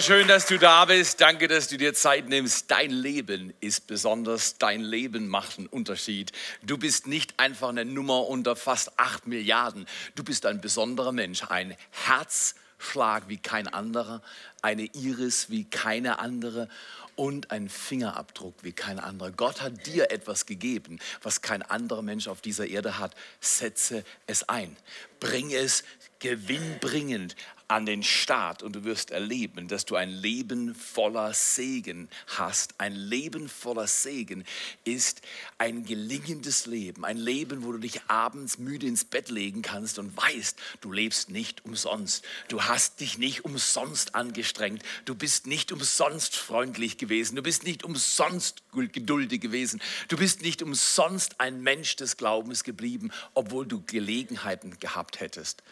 Schön, dass du da bist. Danke, dass du dir Zeit nimmst. Dein Leben ist besonders. Dein Leben macht einen Unterschied. Du bist nicht einfach eine Nummer unter fast acht Milliarden. Du bist ein besonderer Mensch. Ein Herzschlag wie kein anderer. Eine Iris wie keine andere und ein Fingerabdruck wie kein anderer. Gott hat dir etwas gegeben, was kein anderer Mensch auf dieser Erde hat. Setze es ein. Bring es gewinnbringend an den Start und du wirst erleben, dass du ein Leben voller Segen hast. Ein Leben voller Segen ist ein gelingendes Leben, ein Leben, wo du dich abends müde ins Bett legen kannst und weißt, du lebst nicht umsonst. Du hast dich nicht umsonst angestrengt, du bist nicht umsonst freundlich gewesen, du bist nicht umsonst geduldig gewesen, du bist nicht umsonst ein Mensch des Glaubens geblieben, obwohl du Gelegenheiten gehabt hättest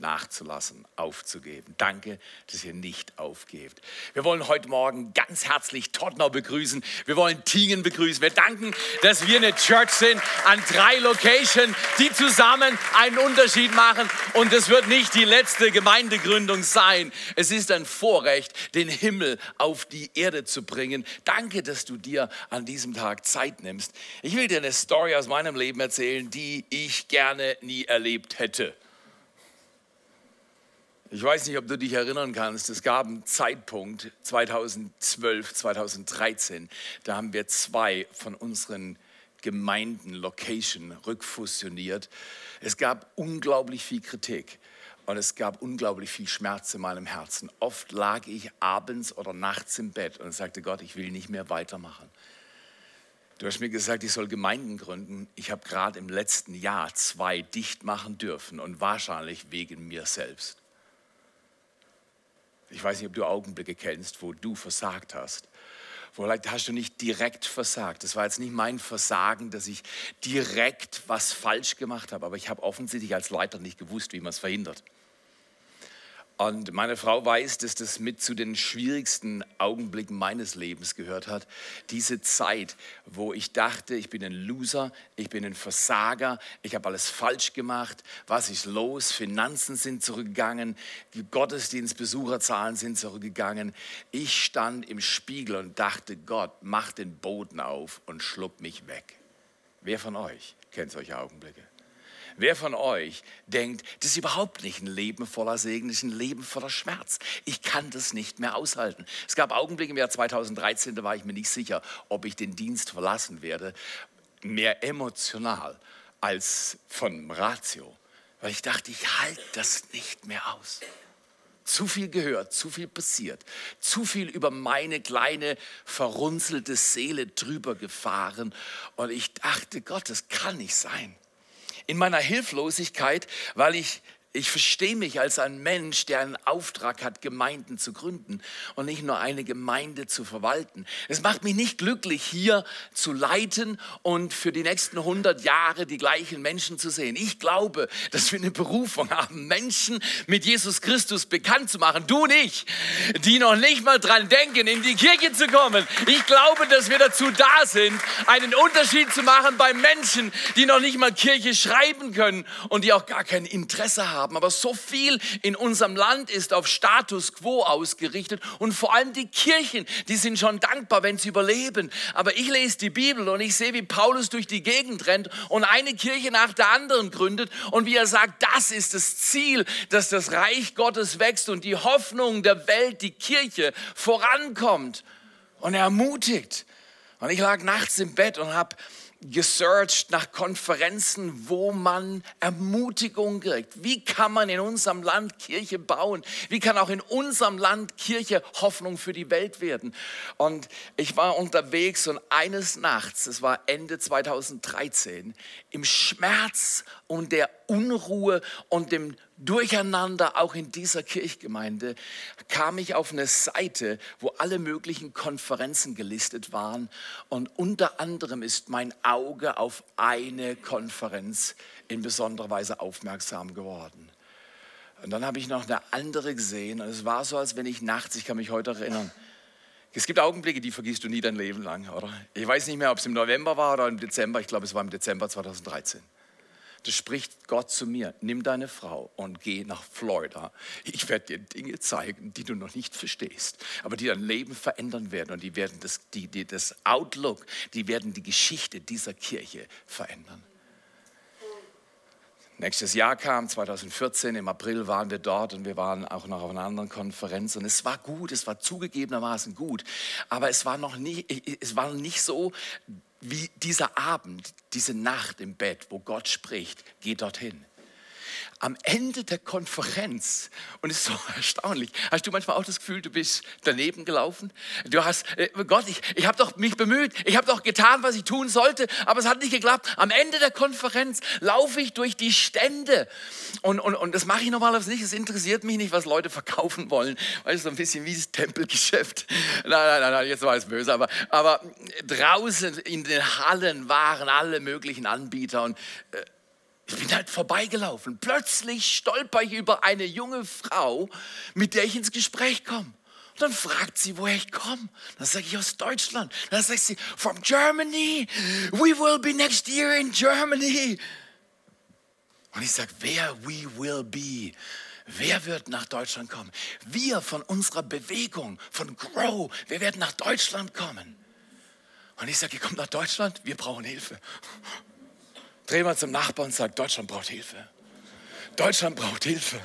nachzulassen, aufzugeben. Danke, dass ihr nicht aufgebt. Wir wollen heute Morgen ganz herzlich Tottenau begrüßen. Wir wollen Tingen begrüßen. Wir danken, dass wir eine Church sind an drei Locations, die zusammen einen Unterschied machen. Und es wird nicht die letzte Gemeindegründung sein. Es ist ein Vorrecht, den Himmel auf die Erde zu bringen. Danke, dass du dir an diesem Tag Zeit nimmst. Ich will dir eine Story aus meinem Leben erzählen, die ich gerne nie erlebt hätte. Ich weiß nicht, ob du dich erinnern kannst, es gab einen Zeitpunkt 2012, 2013, da haben wir zwei von unseren Gemeinden, Location, rückfusioniert. Es gab unglaublich viel Kritik und es gab unglaublich viel Schmerz in meinem Herzen. Oft lag ich abends oder nachts im Bett und sagte, Gott, ich will nicht mehr weitermachen. Du hast mir gesagt, ich soll Gemeinden gründen. Ich habe gerade im letzten Jahr zwei dicht machen dürfen und wahrscheinlich wegen mir selbst. Ich weiß nicht, ob du Augenblicke kennst, wo du versagt hast. Vielleicht hast du nicht direkt versagt. Das war jetzt nicht mein Versagen, dass ich direkt was falsch gemacht habe, aber ich habe offensichtlich als Leiter nicht gewusst, wie man es verhindert. Und meine Frau weiß, dass das mit zu den schwierigsten Augenblicken meines Lebens gehört hat. Diese Zeit, wo ich dachte, ich bin ein Loser, ich bin ein Versager, ich habe alles falsch gemacht, was ist los? Finanzen sind zurückgegangen, Gottesdienstbesucherzahlen sind zurückgegangen. Ich stand im Spiegel und dachte, Gott, mach den Boden auf und schluck mich weg. Wer von euch kennt solche Augenblicke? Wer von euch denkt, das ist überhaupt nicht ein Leben voller Segen, das ist ein Leben voller Schmerz. Ich kann das nicht mehr aushalten. Es gab Augenblicke im Jahr 2013, da war ich mir nicht sicher, ob ich den Dienst verlassen werde, mehr emotional als von Ratio, weil ich dachte, ich halte das nicht mehr aus. Zu viel gehört, zu viel passiert, zu viel über meine kleine verrunzelte Seele drüber gefahren. Und ich dachte, Gott, das kann nicht sein in meiner Hilflosigkeit, weil ich ich verstehe mich als ein Mensch, der einen Auftrag hat, Gemeinden zu gründen und nicht nur eine Gemeinde zu verwalten. Es macht mich nicht glücklich, hier zu leiten und für die nächsten 100 Jahre die gleichen Menschen zu sehen. Ich glaube, dass wir eine Berufung haben, Menschen mit Jesus Christus bekannt zu machen. Du nicht, die noch nicht mal dran denken, in die Kirche zu kommen. Ich glaube, dass wir dazu da sind, einen Unterschied zu machen bei Menschen, die noch nicht mal Kirche schreiben können und die auch gar kein Interesse haben haben. Aber so viel in unserem Land ist auf Status quo ausgerichtet und vor allem die Kirchen, die sind schon dankbar, wenn sie überleben. Aber ich lese die Bibel und ich sehe, wie Paulus durch die Gegend rennt und eine Kirche nach der anderen gründet und wie er sagt, das ist das Ziel, dass das Reich Gottes wächst und die Hoffnung der Welt, die Kirche vorankommt. Und er ermutigt. Und ich lag nachts im Bett und habe gesearched nach Konferenzen, wo man Ermutigung kriegt. Wie kann man in unserem Land Kirche bauen? Wie kann auch in unserem Land Kirche Hoffnung für die Welt werden? Und ich war unterwegs und eines Nachts, es war Ende 2013, im Schmerz und der Unruhe und dem Durcheinander auch in dieser Kirchgemeinde kam ich auf eine Seite, wo alle möglichen Konferenzen gelistet waren und unter anderem ist mein Auge auf eine Konferenz in besonderer Weise aufmerksam geworden. Und dann habe ich noch eine andere gesehen und es war so, als wenn ich nachts, ich kann mich heute erinnern, es gibt Augenblicke, die vergisst du nie dein Leben lang, oder? Ich weiß nicht mehr, ob es im November war oder im Dezember, ich glaube, es war im Dezember 2013. da spricht Gott zu mir, nimm deine Frau und geh nach Florida. Ich werde dir Dinge zeigen, die du noch nicht verstehst, aber die dein Leben verändern werden und die werden das, die, die, das Outlook, die werden die Geschichte dieser Kirche verändern. Nächstes Jahr kam, 2014, im April waren wir dort und wir waren auch noch auf einer anderen Konferenz und es war gut, es war zugegebenermaßen gut, aber es war noch nie, es war nicht so wie dieser Abend, diese Nacht im Bett, wo Gott spricht, geh dorthin am Ende der Konferenz, und es ist so erstaunlich, hast du manchmal auch das Gefühl, du bist daneben gelaufen? Du hast, äh, Gott, ich, ich habe doch mich bemüht, ich habe doch getan, was ich tun sollte, aber es hat nicht geklappt. Am Ende der Konferenz laufe ich durch die Stände und, und, und das mache ich normalerweise nicht. Es interessiert mich nicht, was Leute verkaufen wollen, weil es so ein bisschen wie das Tempelgeschäft. Nein, nein, nein, nein jetzt war es böse, aber, aber draußen in den Hallen waren alle möglichen Anbieter und äh, ich bin halt vorbeigelaufen. Plötzlich stolper ich über eine junge Frau, mit der ich ins Gespräch komme. Und dann fragt sie, woher ich komme. Dann sage ich aus Deutschland. Dann sagt sie, from Germany. We will be next year in Germany. Und ich sage, wer we will be? Wer wird nach Deutschland kommen? Wir von unserer Bewegung, von Grow, wir werden nach Deutschland kommen. Und ich sage, ihr kommt nach Deutschland, wir brauchen Hilfe. Dreh mal zum Nachbarn und sag, Deutschland braucht Hilfe. Deutschland braucht Hilfe.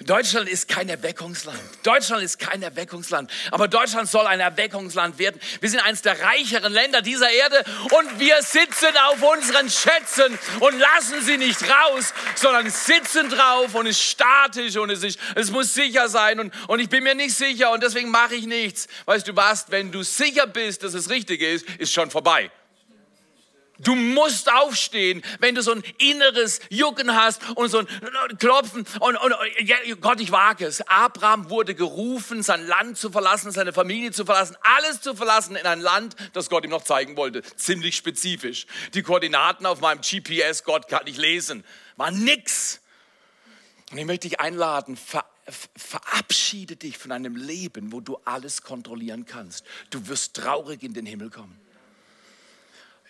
Deutschland ist kein Erweckungsland. Deutschland ist kein Erweckungsland. Aber Deutschland soll ein Erweckungsland werden. Wir sind eines der reicheren Länder dieser Erde und wir sitzen auf unseren Schätzen und lassen sie nicht raus, sondern sitzen drauf und es ist statisch und es, ist, es muss sicher sein und, und ich bin mir nicht sicher und deswegen mache ich nichts. Weißt du was, wenn du sicher bist, dass es richtig ist, ist schon vorbei. Du musst aufstehen, wenn du so ein inneres Jucken hast und so ein Klopfen. Und, und ja, Gott, ich wage es. Abraham wurde gerufen, sein Land zu verlassen, seine Familie zu verlassen, alles zu verlassen in ein Land, das Gott ihm noch zeigen wollte. Ziemlich spezifisch. Die Koordinaten auf meinem GPS, Gott kann ich lesen, war nix. Und ich möchte dich einladen, ver verabschiede dich von einem Leben, wo du alles kontrollieren kannst. Du wirst traurig in den Himmel kommen.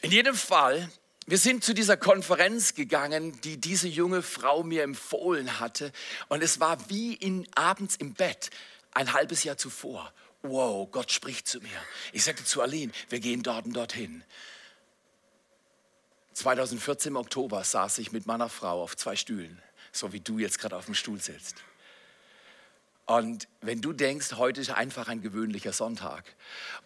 In jedem Fall, wir sind zu dieser Konferenz gegangen, die diese junge Frau mir empfohlen hatte. Und es war wie in, abends im Bett, ein halbes Jahr zuvor. Wow, Gott spricht zu mir. Ich sagte zu Aline, wir gehen dort und dorthin. 2014 im Oktober saß ich mit meiner Frau auf zwei Stühlen, so wie du jetzt gerade auf dem Stuhl sitzt. Und wenn du denkst, heute ist einfach ein gewöhnlicher Sonntag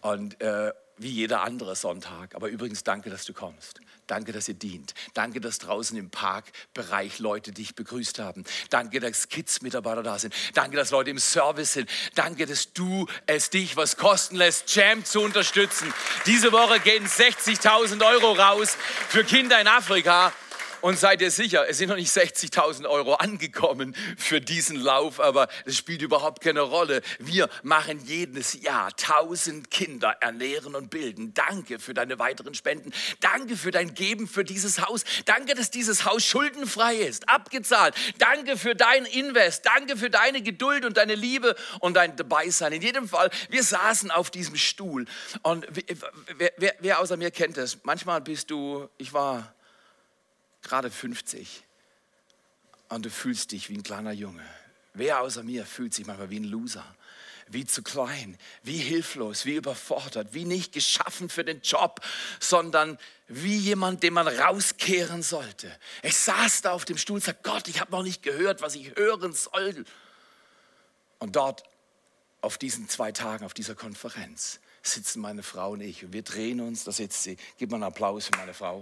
und äh, wie jeder andere Sonntag. Aber übrigens, danke, dass du kommst. Danke, dass ihr dient. Danke, dass draußen im Parkbereich Leute dich begrüßt haben. Danke, dass Kids-Mitarbeiter da sind. Danke, dass Leute im Service sind. Danke, dass du es dich was kosten lässt, Jam zu unterstützen. Diese Woche gehen 60.000 Euro raus für Kinder in Afrika. Und seid ihr sicher, es sind noch nicht 60.000 Euro angekommen für diesen Lauf, aber das spielt überhaupt keine Rolle. Wir machen jedes Jahr 1000 Kinder ernähren und bilden. Danke für deine weiteren Spenden. Danke für dein Geben für dieses Haus. Danke, dass dieses Haus schuldenfrei ist, abgezahlt. Danke für dein Invest. Danke für deine Geduld und deine Liebe und dein Dabeisein. In jedem Fall, wir saßen auf diesem Stuhl und wer, wer, wer außer mir kennt das? Manchmal bist du, ich war gerade 50 und du fühlst dich wie ein kleiner Junge. Wer außer mir fühlt sich manchmal wie ein Loser, wie zu klein, wie hilflos, wie überfordert, wie nicht geschaffen für den Job, sondern wie jemand, den man rauskehren sollte. Ich saß da auf dem Stuhl und sagte, Gott, ich habe noch nicht gehört, was ich hören soll. Und dort auf diesen zwei Tagen, auf dieser Konferenz, sitzen meine Frau und ich und wir drehen uns, da sitzt sie. Gib mal einen Applaus für meine Frau.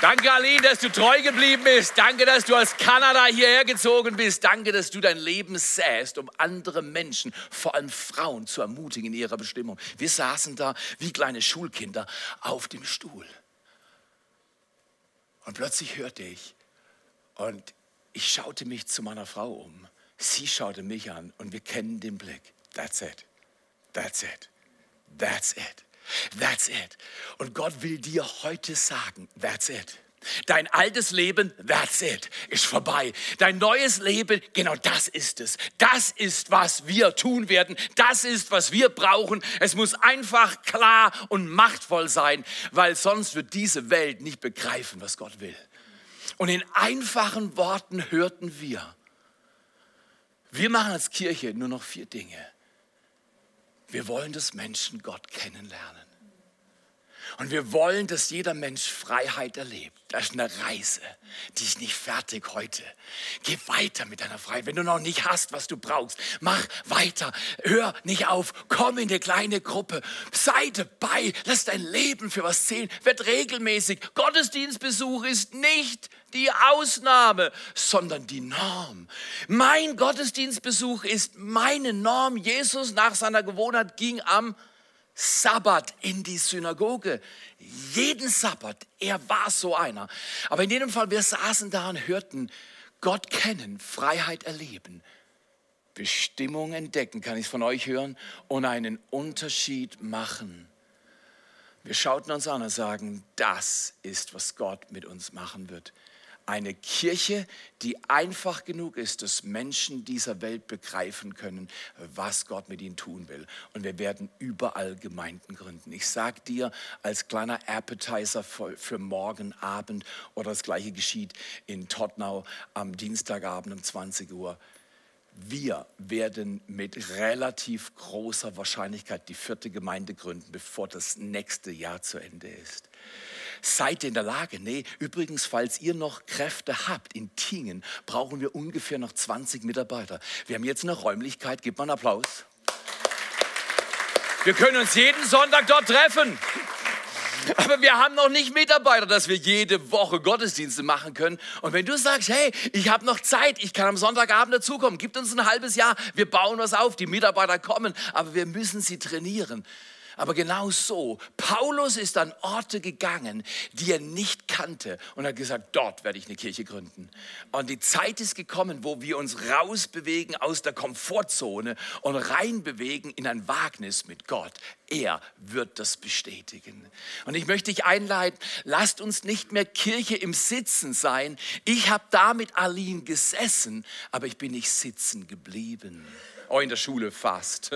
Danke, Aline, dass du treu geblieben bist. Danke, dass du aus Kanada hierher gezogen bist. Danke, dass du dein Leben säst, um andere Menschen, vor allem Frauen, zu ermutigen in ihrer Bestimmung. Wir saßen da wie kleine Schulkinder auf dem Stuhl. Und plötzlich hörte ich und ich schaute mich zu meiner Frau um. Sie schaute mich an und wir kennen den Blick. That's it. That's it. That's it. That's it. Und Gott will dir heute sagen, that's it. Dein altes Leben, that's it, ist vorbei. Dein neues Leben, genau das ist es. Das ist, was wir tun werden. Das ist, was wir brauchen. Es muss einfach klar und machtvoll sein, weil sonst wird diese Welt nicht begreifen, was Gott will. Und in einfachen Worten hörten wir, wir machen als Kirche nur noch vier Dinge. Wir wollen, dass Menschen Gott kennenlernen. Und wir wollen, dass jeder Mensch Freiheit erlebt. Das ist eine Reise, die ist nicht fertig heute. Geh weiter mit deiner Freiheit. Wenn du noch nicht hast, was du brauchst, mach weiter. Hör nicht auf. Komm in eine kleine Gruppe. Sei dabei. Lass dein Leben für was zählen. Werd regelmäßig. Gottesdienstbesuch ist nicht die Ausnahme, sondern die Norm. Mein Gottesdienstbesuch ist meine Norm. Jesus nach seiner Gewohnheit ging am Sabbat in die Synagoge. Jeden Sabbat. Er war so einer. Aber in jedem Fall, wir saßen da und hörten Gott kennen, Freiheit erleben, Bestimmung entdecken, kann ich von euch hören, und einen Unterschied machen. Wir schauten uns an und sagen, das ist, was Gott mit uns machen wird. Eine Kirche, die einfach genug ist, dass Menschen dieser Welt begreifen können, was Gott mit ihnen tun will. Und wir werden überall Gemeinden gründen. Ich sage dir als kleiner Appetizer für morgen Abend oder das gleiche geschieht in Tottenau am Dienstagabend um 20 Uhr. Wir werden mit relativ großer Wahrscheinlichkeit die vierte Gemeinde gründen, bevor das nächste Jahr zu Ende ist. Seid ihr in der Lage? Nee, übrigens, falls ihr noch Kräfte habt, in Tingen brauchen wir ungefähr noch 20 Mitarbeiter. Wir haben jetzt eine Räumlichkeit, gebt mal einen Applaus. Wir können uns jeden Sonntag dort treffen. Aber wir haben noch nicht Mitarbeiter, dass wir jede Woche Gottesdienste machen können. Und wenn du sagst, hey, ich habe noch Zeit, ich kann am Sonntagabend dazukommen, gib uns ein halbes Jahr, wir bauen was auf, die Mitarbeiter kommen, aber wir müssen sie trainieren. Aber genau so, Paulus ist an Orte gegangen, die er nicht kannte und hat gesagt, dort werde ich eine Kirche gründen. Und die Zeit ist gekommen, wo wir uns rausbewegen aus der Komfortzone und reinbewegen in ein Wagnis mit Gott. Er wird das bestätigen. Und ich möchte dich einleiten, lasst uns nicht mehr Kirche im Sitzen sein. Ich habe da mit Aline gesessen, aber ich bin nicht sitzen geblieben auch in der Schule fast.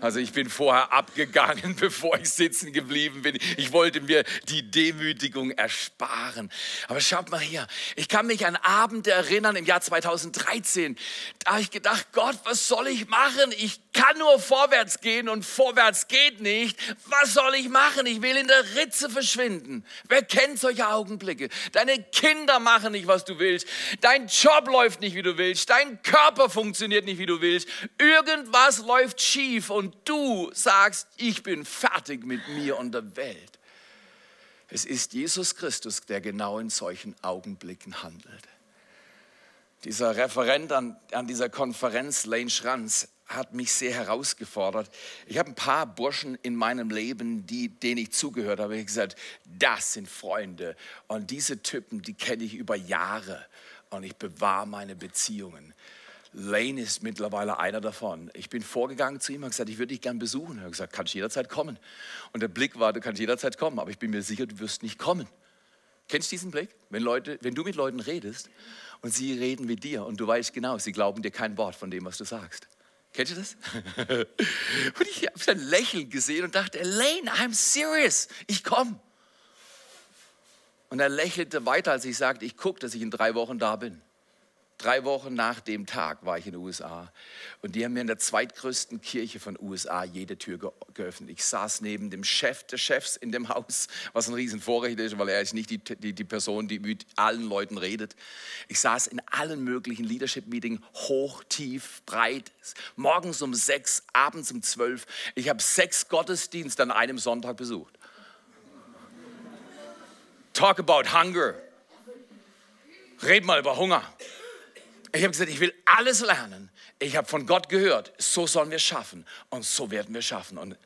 Also ich bin vorher abgegangen, bevor ich sitzen geblieben bin. Ich wollte mir die Demütigung ersparen. Aber schaut mal hier, ich kann mich an Abende erinnern im Jahr 2013. Da habe ich gedacht, Gott, was soll ich machen? Ich kann nur vorwärts gehen und vorwärts geht nicht. Was soll ich machen? Ich will in der Ritze verschwinden. Wer kennt solche Augenblicke? Deine Kinder machen nicht, was du willst. Dein Job läuft nicht, wie du willst. Dein Körper funktioniert nicht, wie du willst. Irgendwas läuft schief und du sagst, ich bin fertig mit mir und der Welt. Es ist Jesus Christus, der genau in solchen Augenblicken handelt. Dieser Referent an, an dieser Konferenz, Lane Schranz, hat mich sehr herausgefordert. Ich habe ein paar Burschen in meinem Leben, die, denen ich zugehört habe. Ich gesagt, das sind Freunde. Und diese Typen, die kenne ich über Jahre. Und ich bewahre meine Beziehungen. Lane ist mittlerweile einer davon. Ich bin vorgegangen zu ihm und gesagt, ich würde dich gern besuchen. Er hat gesagt, kannst jederzeit kommen. Und der Blick war, du kannst jederzeit kommen, aber ich bin mir sicher, du wirst nicht kommen. Kennst du diesen Blick? Wenn, Leute, wenn du mit Leuten redest und sie reden mit dir und du weißt genau, sie glauben dir kein Wort von dem, was du sagst. Kennst du das? und ich habe sein Lächeln gesehen und dachte, Elaine, I'm serious, ich komme. Und er lächelte weiter, als ich sagte, ich gucke, dass ich in drei Wochen da bin. Drei Wochen nach dem Tag war ich in den USA und die haben mir in der zweitgrößten Kirche von USA jede Tür ge geöffnet. Ich saß neben dem Chef des Chefs in dem Haus, was ein Riesenvorrecht ist, weil er ist nicht die, die, die Person, die mit allen Leuten redet. Ich saß in allen möglichen Leadership-Meetings, hoch, tief, breit, morgens um sechs, abends um zwölf. Ich habe sechs Gottesdienste an einem Sonntag besucht. Talk about hunger. Red mal über Hunger. Ich habe gesagt, ich will alles lernen. Ich habe von Gott gehört, so sollen wir schaffen und so werden wir schaffen. Und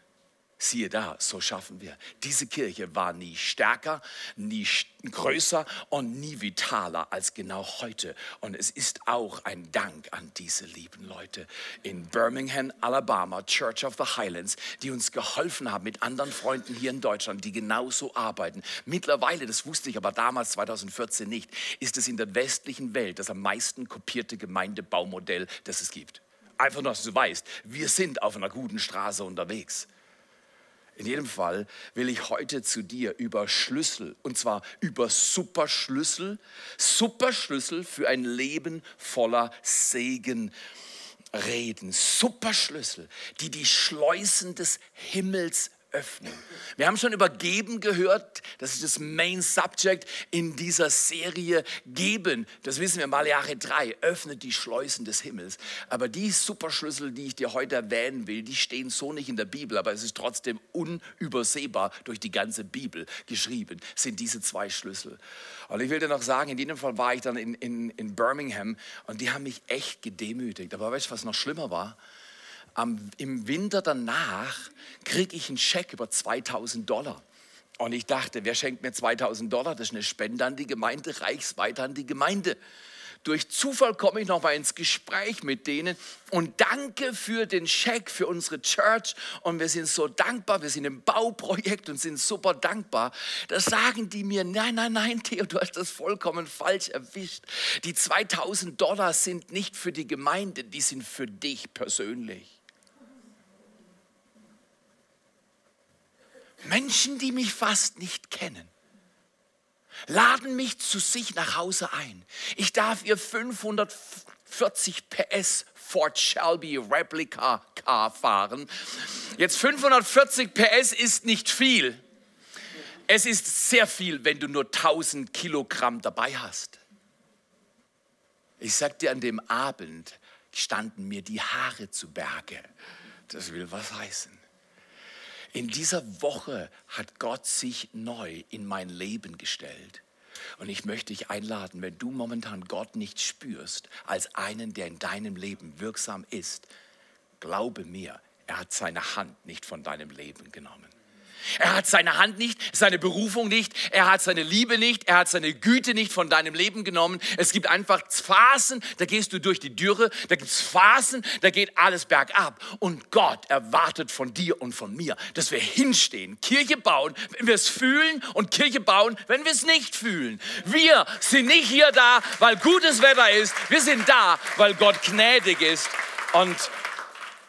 Siehe da, so schaffen wir. Diese Kirche war nie stärker, nie größer und nie vitaler als genau heute. Und es ist auch ein Dank an diese lieben Leute in Birmingham, Alabama, Church of the Highlands, die uns geholfen haben mit anderen Freunden hier in Deutschland, die genauso arbeiten. Mittlerweile, das wusste ich aber damals 2014 nicht, ist es in der westlichen Welt das am meisten kopierte Gemeindebaumodell, das es gibt. Einfach nur, dass du weißt, wir sind auf einer guten Straße unterwegs. In jedem Fall will ich heute zu dir über Schlüssel, und zwar über Superschlüssel, Superschlüssel für ein Leben voller Segen reden. Superschlüssel, die die Schleusen des Himmels öffnen. Wir haben schon über Geben gehört, das ist das Main Subject in dieser Serie. Geben, das wissen wir, Malachi 3, öffnet die Schleusen des Himmels. Aber die Superschlüssel, die ich dir heute erwähnen will, die stehen so nicht in der Bibel, aber es ist trotzdem unübersehbar durch die ganze Bibel geschrieben, sind diese zwei Schlüssel. Und ich will dir noch sagen, in jedem Fall war ich dann in, in, in Birmingham und die haben mich echt gedemütigt. Aber weißt du, was noch schlimmer war? Am, im Winter danach kriege ich einen Scheck über 2000 Dollar. Und ich dachte, wer schenkt mir 2000 Dollar? Das ist eine Spende an die Gemeinde, reichsweit an die Gemeinde. Durch Zufall komme ich noch mal ins Gespräch mit denen und danke für den Scheck für unsere Church. Und wir sind so dankbar, wir sind im Bauprojekt und sind super dankbar. Da sagen die mir, nein, nein, nein, Theo, du hast das vollkommen falsch erwischt. Die 2000 Dollar sind nicht für die Gemeinde, die sind für dich persönlich. Menschen, die mich fast nicht kennen, laden mich zu sich nach Hause ein. Ich darf ihr 540 PS Ford Shelby Replica Car fahren. Jetzt 540 PS ist nicht viel. Es ist sehr viel, wenn du nur 1000 Kilogramm dabei hast. Ich sag dir, an dem Abend standen mir die Haare zu Berge. Das will was heißen. In dieser Woche hat Gott sich neu in mein Leben gestellt. Und ich möchte dich einladen, wenn du momentan Gott nicht spürst als einen, der in deinem Leben wirksam ist, glaube mir, er hat seine Hand nicht von deinem Leben genommen. Er hat seine Hand nicht, seine Berufung nicht, er hat seine Liebe nicht, er hat seine Güte nicht von deinem Leben genommen. Es gibt einfach Phasen, da gehst du durch die Dürre, da gibt es Phasen, da geht alles bergab. Und Gott erwartet von dir und von mir, dass wir hinstehen, Kirche bauen, wenn wir es fühlen und Kirche bauen, wenn wir es nicht fühlen. Wir sind nicht hier da, weil gutes Wetter ist, wir sind da, weil Gott gnädig ist. Und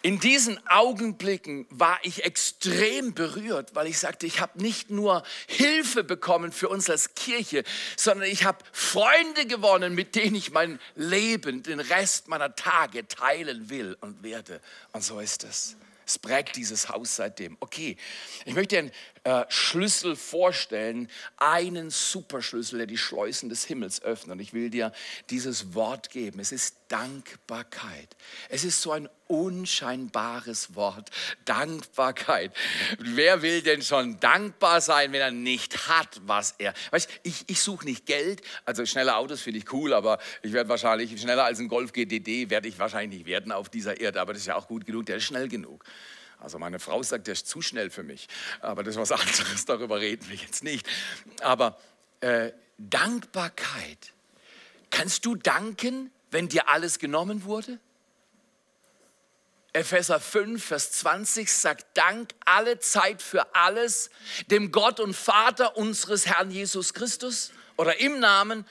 in diesen Augenblicken war ich extrem berührt, weil ich sagte, ich habe nicht nur Hilfe bekommen für uns als Kirche, sondern ich habe Freunde gewonnen, mit denen ich mein Leben, den Rest meiner Tage teilen will und werde. Und so ist es. Es prägt dieses Haus seitdem. Okay, ich möchte einen äh, Schlüssel vorstellen, einen Superschlüssel, der die Schleusen des Himmels öffnet. Und ich will dir dieses Wort geben. Es ist Dankbarkeit. Es ist so ein unscheinbares Wort. Dankbarkeit. Wer will denn schon dankbar sein, wenn er nicht hat, was er. Weißt, ich, ich suche nicht Geld. Also schnelle Autos finde ich cool, aber ich werde wahrscheinlich schneller als ein Golf GTD werde ich wahrscheinlich nicht werden auf dieser Erde. Aber das ist ja auch gut genug. Der ist schnell genug. Also meine Frau sagt, der ist zu schnell für mich. Aber das ist was anderes. Darüber reden wir jetzt nicht. Aber äh, Dankbarkeit. Kannst du danken, wenn dir alles genommen wurde? Epheser 5, Vers 20 sagt, Dank alle Zeit für alles dem Gott und Vater unseres Herrn Jesus Christus oder im Namen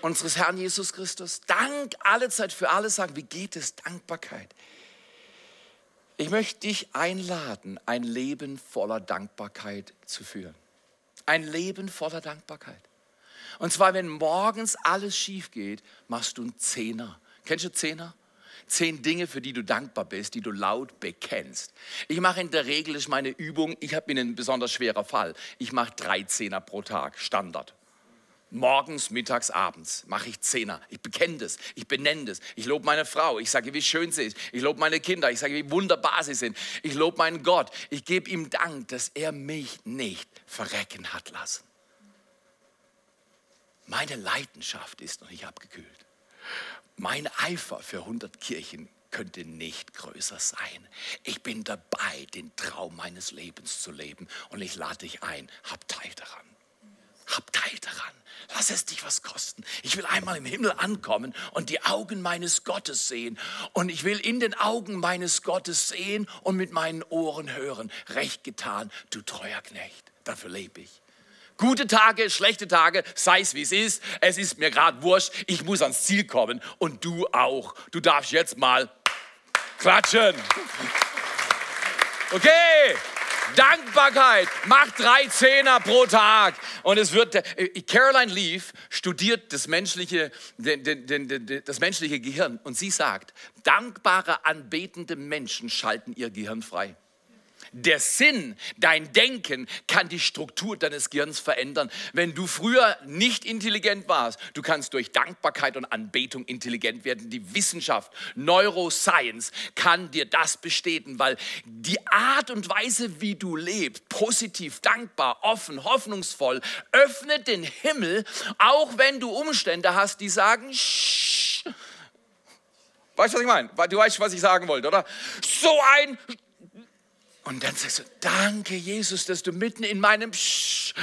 unseres Herrn Jesus Christus. Dank alle Zeit für alles sagen, wie geht es? Dankbarkeit. Ich möchte dich einladen, ein Leben voller Dankbarkeit zu führen. Ein Leben voller Dankbarkeit. Und zwar, wenn morgens alles schief geht, machst du einen Zehner. Kennst du Zehner? Zehn Dinge, für die du dankbar bist, die du laut bekennst. Ich mache in der Regel, ist meine Übung, ich habe einen besonders schwerer Fall. Ich mache drei Zehner pro Tag, Standard. Morgens, mittags, abends mache ich Zehner. Ich bekenne das, ich benenne das. Ich lobe meine Frau, ich sage, wie schön sie ist. Ich lobe meine Kinder, ich sage, wie wunderbar sie sind. Ich lobe meinen Gott. Ich gebe ihm Dank, dass er mich nicht verrecken hat lassen. Meine Leidenschaft ist noch nicht abgekühlt. Mein Eifer für 100 Kirchen könnte nicht größer sein. Ich bin dabei, den Traum meines Lebens zu leben und ich lade dich ein, hab Teil daran. Hab Teil daran. Lass es dich was kosten. Ich will einmal im Himmel ankommen und die Augen meines Gottes sehen. Und ich will in den Augen meines Gottes sehen und mit meinen Ohren hören. Recht getan, du treuer Knecht. Dafür lebe ich. Gute Tage, schlechte Tage, sei es wie es ist. Es ist mir gerade wurscht. Ich muss ans Ziel kommen und du auch. Du darfst jetzt mal klatschen. Okay, Dankbarkeit macht drei Zehner pro Tag. Und es wird, äh, Caroline Leaf studiert das menschliche, das menschliche Gehirn und sie sagt, dankbare, anbetende Menschen schalten ihr Gehirn frei. Der Sinn, dein Denken kann die Struktur deines Gehirns verändern. Wenn du früher nicht intelligent warst, du kannst durch Dankbarkeit und Anbetung intelligent werden. Die Wissenschaft, Neuroscience kann dir das bestätigen, weil die Art und Weise, wie du lebst, positiv, dankbar, offen, hoffnungsvoll, öffnet den Himmel, auch wenn du Umstände hast, die sagen, Shh. Weißt du, was ich meine? Du weißt, was ich sagen wollte, oder? So ein und dann sagst du, danke Jesus, dass du mitten in meinem Psch,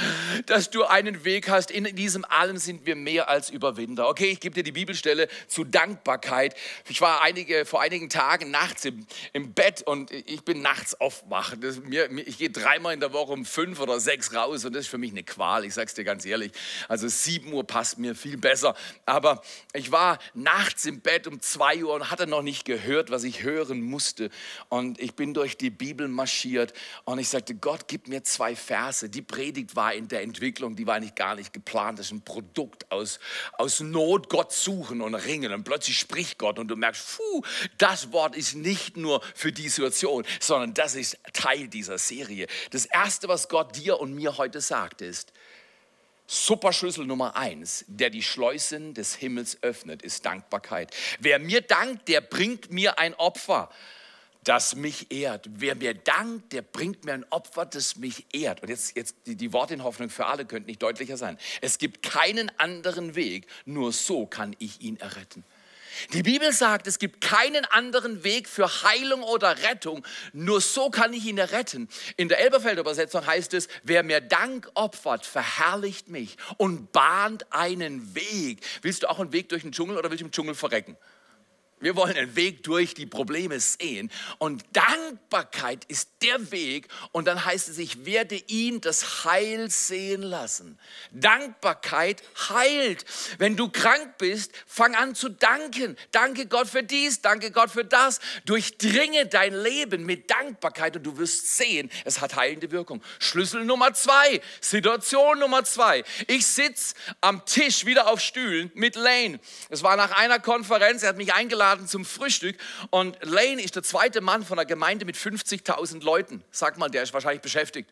dass du einen Weg hast. In diesem allem sind wir mehr als Überwinder. Okay, ich gebe dir die Bibelstelle zu Dankbarkeit. Ich war einige, vor einigen Tagen nachts im, im Bett und ich bin nachts aufwach. Das, mir, ich gehe dreimal in der Woche um fünf oder sechs raus und das ist für mich eine Qual. Ich sag's dir ganz ehrlich. Also sieben Uhr passt mir viel besser. Aber ich war nachts im Bett um zwei Uhr und hatte noch nicht gehört, was ich hören musste. Und ich bin durch die Bibel marschiert und ich sagte, Gott, gib mir zwei Verse. Die Predigt war in der Entwicklung, die war nicht gar nicht geplant. Das ist ein Produkt aus, aus Not, Gott suchen und ringen. Und plötzlich spricht Gott und du merkst, puh, das Wort ist nicht nur für die Situation, sondern das ist Teil dieser Serie. Das Erste, was Gott dir und mir heute sagt, ist, Superschlüssel Nummer eins, der die Schleusen des Himmels öffnet, ist Dankbarkeit. Wer mir dankt, der bringt mir ein Opfer das mich ehrt. Wer mir dankt, der bringt mir ein Opfer, das mich ehrt. Und jetzt, jetzt die, die Worte in Hoffnung für alle könnten nicht deutlicher sein. Es gibt keinen anderen Weg, nur so kann ich ihn erretten. Die Bibel sagt, es gibt keinen anderen Weg für Heilung oder Rettung, nur so kann ich ihn erretten. In der Elberfelder Übersetzung heißt es, wer mir Dank opfert, verherrlicht mich und bahnt einen Weg. Willst du auch einen Weg durch den Dschungel oder willst du im Dschungel verrecken? Wir wollen einen Weg durch die Probleme sehen. Und Dankbarkeit ist der Weg. Und dann heißt es, ich werde ihn das Heil sehen lassen. Dankbarkeit heilt. Wenn du krank bist, fang an zu danken. Danke Gott für dies, danke Gott für das. Durchdringe dein Leben mit Dankbarkeit und du wirst sehen, es hat heilende Wirkung. Schlüssel Nummer zwei, Situation Nummer zwei. Ich sitze am Tisch wieder auf Stühlen mit Lane. Es war nach einer Konferenz, er hat mich eingeladen eingeladen zum Frühstück und Lane ist der zweite Mann von einer Gemeinde mit 50.000 Leuten. Sag mal, der ist wahrscheinlich beschäftigt.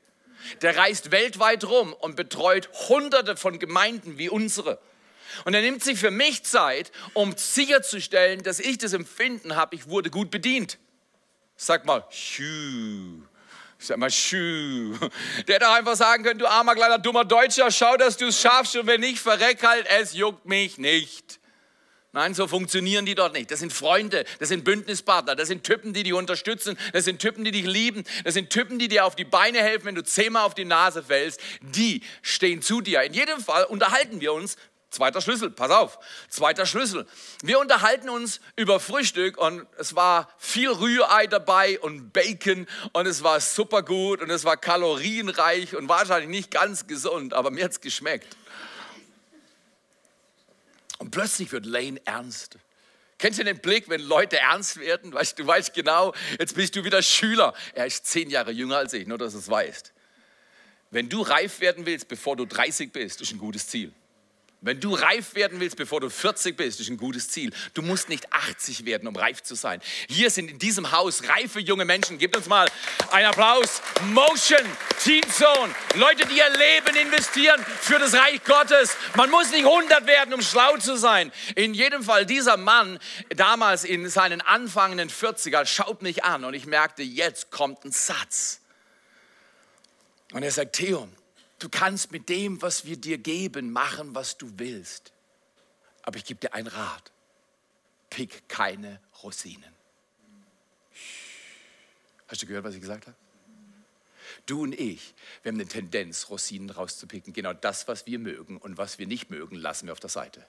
Der reist weltweit rum und betreut hunderte von Gemeinden wie unsere. Und er nimmt sich für mich Zeit, um sicherzustellen, dass ich das Empfinden habe, ich wurde gut bedient. Sag mal, schü. Sag mal, schü. Der hätte auch einfach sagen können, du armer kleiner dummer Deutscher, schau, dass du es schaffst und wenn nicht, verreck halt, es juckt mich nicht. Nein, so funktionieren die dort nicht. Das sind Freunde, das sind Bündnispartner, das sind Typen, die dich unterstützen, das sind Typen, die dich lieben, das sind Typen, die dir auf die Beine helfen, wenn du zehnmal auf die Nase fällst. Die stehen zu dir. In jedem Fall unterhalten wir uns. Zweiter Schlüssel, pass auf, zweiter Schlüssel. Wir unterhalten uns über Frühstück und es war viel Rührei dabei und Bacon und es war super gut und es war kalorienreich und wahrscheinlich nicht ganz gesund, aber mir hat es geschmeckt. Und plötzlich wird Lane ernst. Kennst du den Blick, wenn Leute ernst werden? Weißt, du weißt genau, jetzt bist du wieder Schüler. Er ist zehn Jahre jünger als ich, nur dass du es weißt. Wenn du reif werden willst, bevor du 30 bist, ist ein gutes Ziel. Wenn du reif werden willst, bevor du 40 bist, ist ein gutes Ziel. Du musst nicht 80 werden, um reif zu sein. Hier sind in diesem Haus reife junge Menschen. Gebt uns mal einen Applaus. Motion, Teen Zone. Leute, die ihr Leben investieren für das Reich Gottes. Man muss nicht 100 werden, um schlau zu sein. In jedem Fall, dieser Mann, damals in seinen anfangenden 40er, schaut mich an und ich merkte, jetzt kommt ein Satz. Und er sagt, Theo, Du kannst mit dem, was wir dir geben, machen, was du willst. Aber ich gebe dir einen Rat. Pick keine Rosinen. Hast du gehört, was ich gesagt habe? Du und ich, wir haben eine Tendenz, Rosinen rauszupicken. Genau das, was wir mögen und was wir nicht mögen, lassen wir auf der Seite.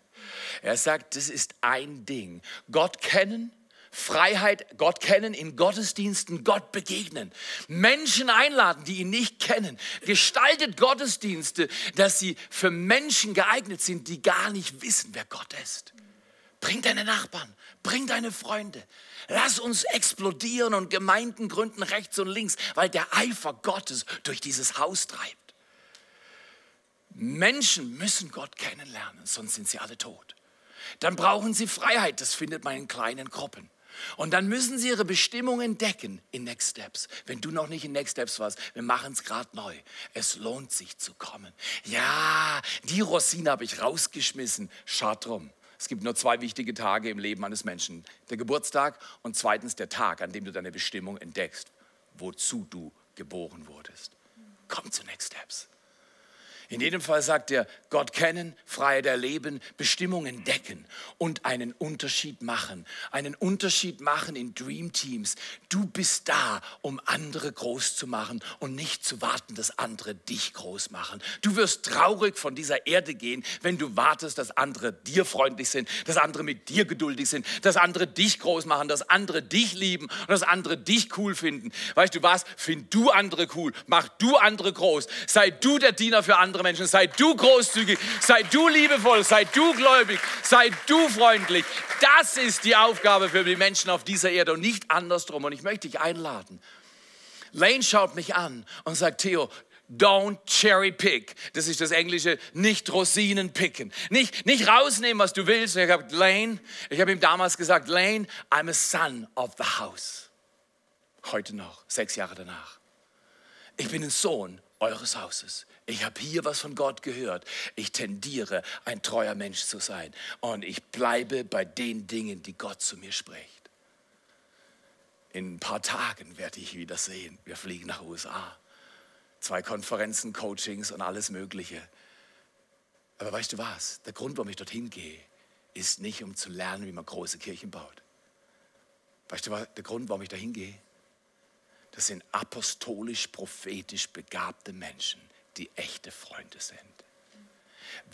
Er sagt, das ist ein Ding. Gott kennen, Freiheit, Gott kennen, in Gottesdiensten Gott begegnen, Menschen einladen, die ihn nicht kennen. Gestaltet Gottesdienste, dass sie für Menschen geeignet sind, die gar nicht wissen, wer Gott ist. Bring deine Nachbarn, bring deine Freunde. Lass uns explodieren und Gemeinden gründen rechts und links, weil der Eifer Gottes durch dieses Haus treibt. Menschen müssen Gott kennenlernen, sonst sind sie alle tot. Dann brauchen sie Freiheit, das findet man in kleinen Gruppen. Und dann müssen sie ihre Bestimmung entdecken in Next Steps. Wenn du noch nicht in Next Steps warst, wir machen es gerade neu. Es lohnt sich zu kommen. Ja, die Rosine habe ich rausgeschmissen. Schad drum. Es gibt nur zwei wichtige Tage im Leben eines Menschen. Der Geburtstag und zweitens der Tag, an dem du deine Bestimmung entdeckst, wozu du geboren wurdest. Komm zu Next Steps. In jedem Fall sagt er, Gott kennen, Freiheit erleben, Bestimmung entdecken und einen Unterschied machen. Einen Unterschied machen in Dream Teams. Du bist da, um andere groß zu machen und nicht zu warten, dass andere dich groß machen. Du wirst traurig von dieser Erde gehen, wenn du wartest, dass andere dir freundlich sind, dass andere mit dir geduldig sind, dass andere dich groß machen, dass andere dich lieben und dass andere dich cool finden. Weißt du was? Find du andere cool, mach du andere groß, sei du der Diener für andere andere Menschen. Sei du großzügig, sei du liebevoll, sei du gläubig, sei du freundlich. Das ist die Aufgabe für die Menschen auf dieser Erde und nicht andersrum. Und ich möchte dich einladen. Lane schaut mich an und sagt, Theo, Don't cherry pick. Das ist das Englische, nicht Rosinen picken. Nicht, nicht rausnehmen, was du willst. ich habe Lane, ich habe ihm damals gesagt, Lane, I'm a son of the house. Heute noch, sechs Jahre danach. Ich bin ein Sohn eures Hauses. Ich habe hier was von Gott gehört. Ich tendiere, ein treuer Mensch zu sein. Und ich bleibe bei den Dingen, die Gott zu mir spricht. In ein paar Tagen werde ich wieder sehen. Wir fliegen nach USA. Zwei Konferenzen, Coachings und alles Mögliche. Aber weißt du was? Der Grund, warum ich dorthin gehe, ist nicht, um zu lernen, wie man große Kirchen baut. Weißt du was? Der Grund, warum ich dahin gehe? Das sind apostolisch-prophetisch begabte Menschen die echte Freunde sind.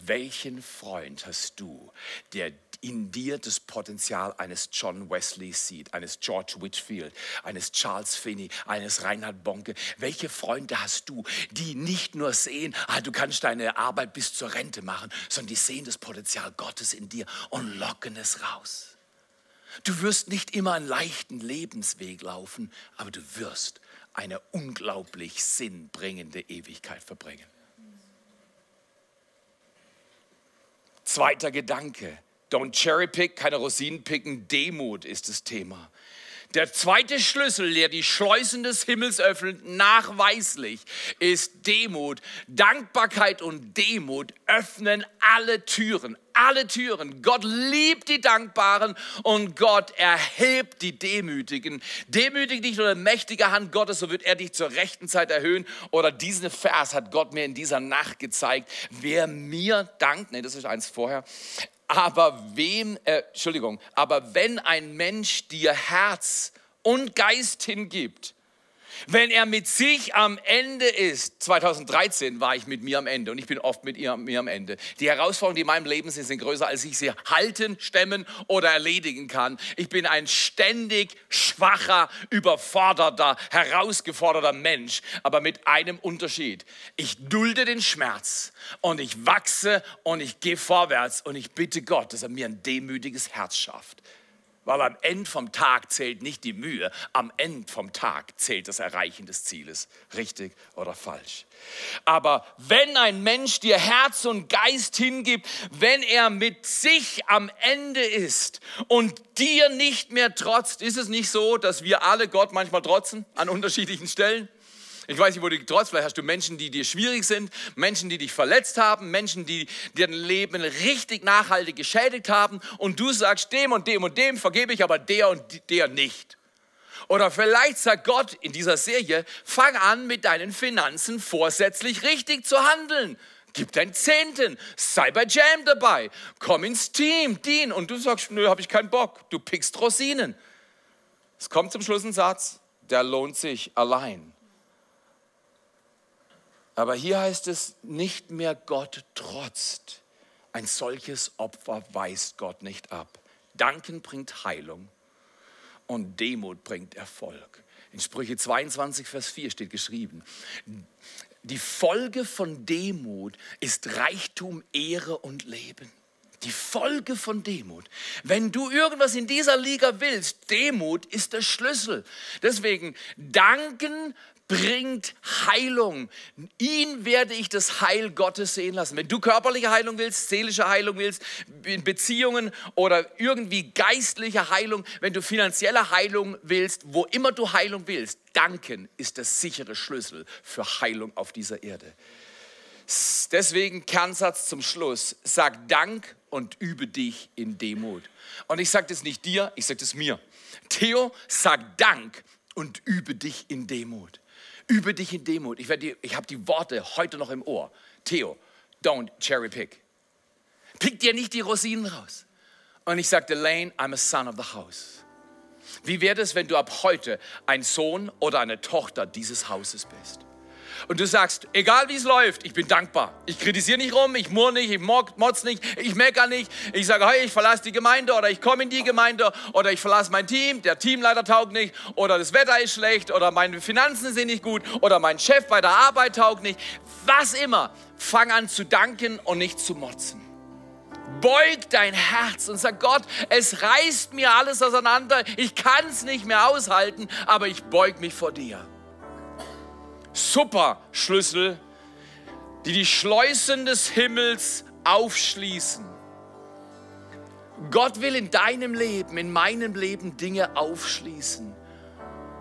Welchen Freund hast du, der in dir das Potenzial eines John Wesley sieht, eines George Whitfield, eines Charles Finney, eines Reinhard Bonke? Welche Freunde hast du, die nicht nur sehen, ah, du kannst deine Arbeit bis zur Rente machen, sondern die sehen das Potenzial Gottes in dir und locken es raus? Du wirst nicht immer einen leichten Lebensweg laufen, aber du wirst eine unglaublich sinnbringende Ewigkeit verbringen. Zweiter Gedanke. Don't cherry pick, keine Rosinen picken. Demut ist das Thema. Der zweite Schlüssel, der die Schleusen des Himmels öffnet, nachweislich, ist Demut. Dankbarkeit und Demut öffnen alle Türen, alle Türen. Gott liebt die Dankbaren und Gott erhebt die Demütigen. Demütig dich unter mächtiger Hand Gottes, so wird er dich zur rechten Zeit erhöhen. Oder diesen Vers hat Gott mir in dieser Nacht gezeigt. Wer mir dankt, nee, das ist eins vorher, aber wem, äh, Entschuldigung, aber wenn ein Mensch dir Herz und Geist hingibt, wenn er mit sich am Ende ist, 2013 war ich mit mir am Ende und ich bin oft mit ihr, mir am Ende. Die Herausforderungen, die in meinem Leben sind, sind größer, als ich sie halten, stemmen oder erledigen kann. Ich bin ein ständig schwacher, überforderter, herausgeforderter Mensch, aber mit einem Unterschied. Ich dulde den Schmerz und ich wachse und ich gehe vorwärts und ich bitte Gott, dass er mir ein demütiges Herz schafft. Weil am Ende vom Tag zählt nicht die Mühe, am Ende vom Tag zählt das Erreichen des Zieles. Richtig oder falsch. Aber wenn ein Mensch dir Herz und Geist hingibt, wenn er mit sich am Ende ist und dir nicht mehr trotzt, ist es nicht so, dass wir alle Gott manchmal trotzen an unterschiedlichen Stellen? Ich weiß nicht, wo du trotz, vielleicht hast du Menschen, die dir schwierig sind, Menschen, die dich verletzt haben, Menschen, die dein Leben richtig nachhaltig geschädigt haben und du sagst, dem und dem und dem vergebe ich, aber der und der nicht. Oder vielleicht sagt Gott in dieser Serie, fang an mit deinen Finanzen vorsätzlich richtig zu handeln. Gib dein Zehnten, sei bei Jam dabei, komm ins Team, dien. Und du sagst, nö, habe ich keinen Bock, du pickst Rosinen. Es kommt zum Schluss ein Satz, der lohnt sich allein. Aber hier heißt es, nicht mehr Gott trotzt. Ein solches Opfer weist Gott nicht ab. Danken bringt Heilung und Demut bringt Erfolg. In Sprüche 22, Vers 4 steht geschrieben, die Folge von Demut ist Reichtum, Ehre und Leben. Die Folge von Demut. Wenn du irgendwas in dieser Liga willst, Demut ist der Schlüssel. Deswegen danken bringt Heilung. Ihn werde ich das Heil Gottes sehen lassen. Wenn du körperliche Heilung willst, seelische Heilung willst, in Beziehungen oder irgendwie geistliche Heilung, wenn du finanzielle Heilung willst, wo immer du Heilung willst, danken ist der sichere Schlüssel für Heilung auf dieser Erde. Deswegen Kernsatz zum Schluss. Sag Dank und übe dich in Demut. Und ich sage das nicht dir, ich sage das mir. Theo, sag Dank und übe dich in Demut. Übe dich in Demut. Ich, ich habe die Worte heute noch im Ohr. Theo, don't cherry pick. Pick dir nicht die Rosinen raus. Und ich sagte, Lane, I'm a son of the house. Wie wäre es, wenn du ab heute ein Sohn oder eine Tochter dieses Hauses bist? Und du sagst, egal wie es läuft, ich bin dankbar. Ich kritisiere nicht rum, ich murr nicht, ich motz nicht, ich meckere nicht. Ich sage, hey, ich verlasse die Gemeinde oder ich komme in die Gemeinde oder ich verlasse mein Team, der Teamleiter taugt nicht oder das Wetter ist schlecht oder meine Finanzen sind nicht gut oder mein Chef bei der Arbeit taugt nicht. Was immer, fang an zu danken und nicht zu motzen. Beug dein Herz und sag Gott, es reißt mir alles auseinander, ich kann es nicht mehr aushalten, aber ich beug mich vor dir. Superschlüssel, die die Schleusen des Himmels aufschließen. Gott will in deinem Leben, in meinem Leben Dinge aufschließen.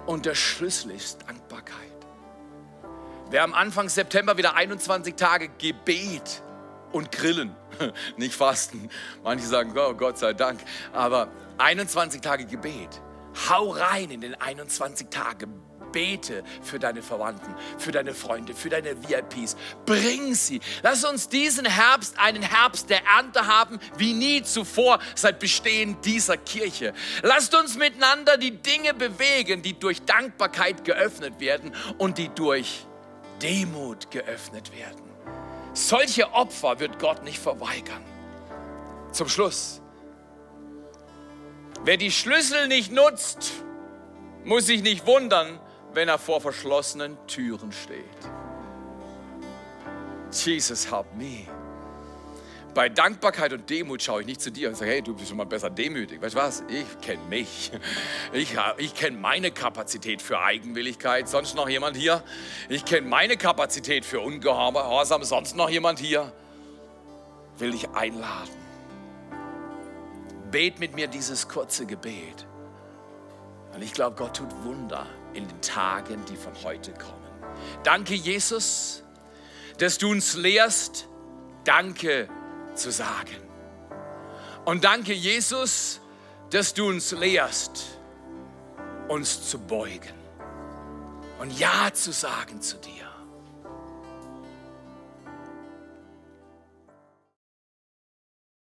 Und der Schlüssel ist Dankbarkeit. Wir haben Anfang September wieder 21 Tage Gebet und Grillen. Nicht Fasten. Manche sagen, oh Gott sei Dank. Aber 21 Tage Gebet. Hau rein in den 21 Tagen bete für deine Verwandten, für deine Freunde, für deine VIPs. Bring sie. Lass uns diesen Herbst einen Herbst der Ernte haben, wie nie zuvor seit Bestehen dieser Kirche. Lasst uns miteinander die Dinge bewegen, die durch Dankbarkeit geöffnet werden und die durch Demut geöffnet werden. Solche Opfer wird Gott nicht verweigern. Zum Schluss. Wer die Schlüssel nicht nutzt, muss sich nicht wundern, wenn er vor verschlossenen Türen steht. Jesus, help me. Bei Dankbarkeit und Demut schaue ich nicht zu dir und sage, hey, du bist schon mal besser demütig. Weißt du was? Ich kenne mich. Ich, ich kenne meine Kapazität für Eigenwilligkeit. Sonst noch jemand hier? Ich kenne meine Kapazität für Ungehorsam. Sonst noch jemand hier? Will dich einladen. Bet mit mir dieses kurze Gebet. Und ich glaube, Gott tut Wunder in den Tagen, die von heute kommen. Danke, Jesus, dass du uns lehrst, Danke zu sagen. Und danke, Jesus, dass du uns lehrst, uns zu beugen und Ja zu sagen zu dir.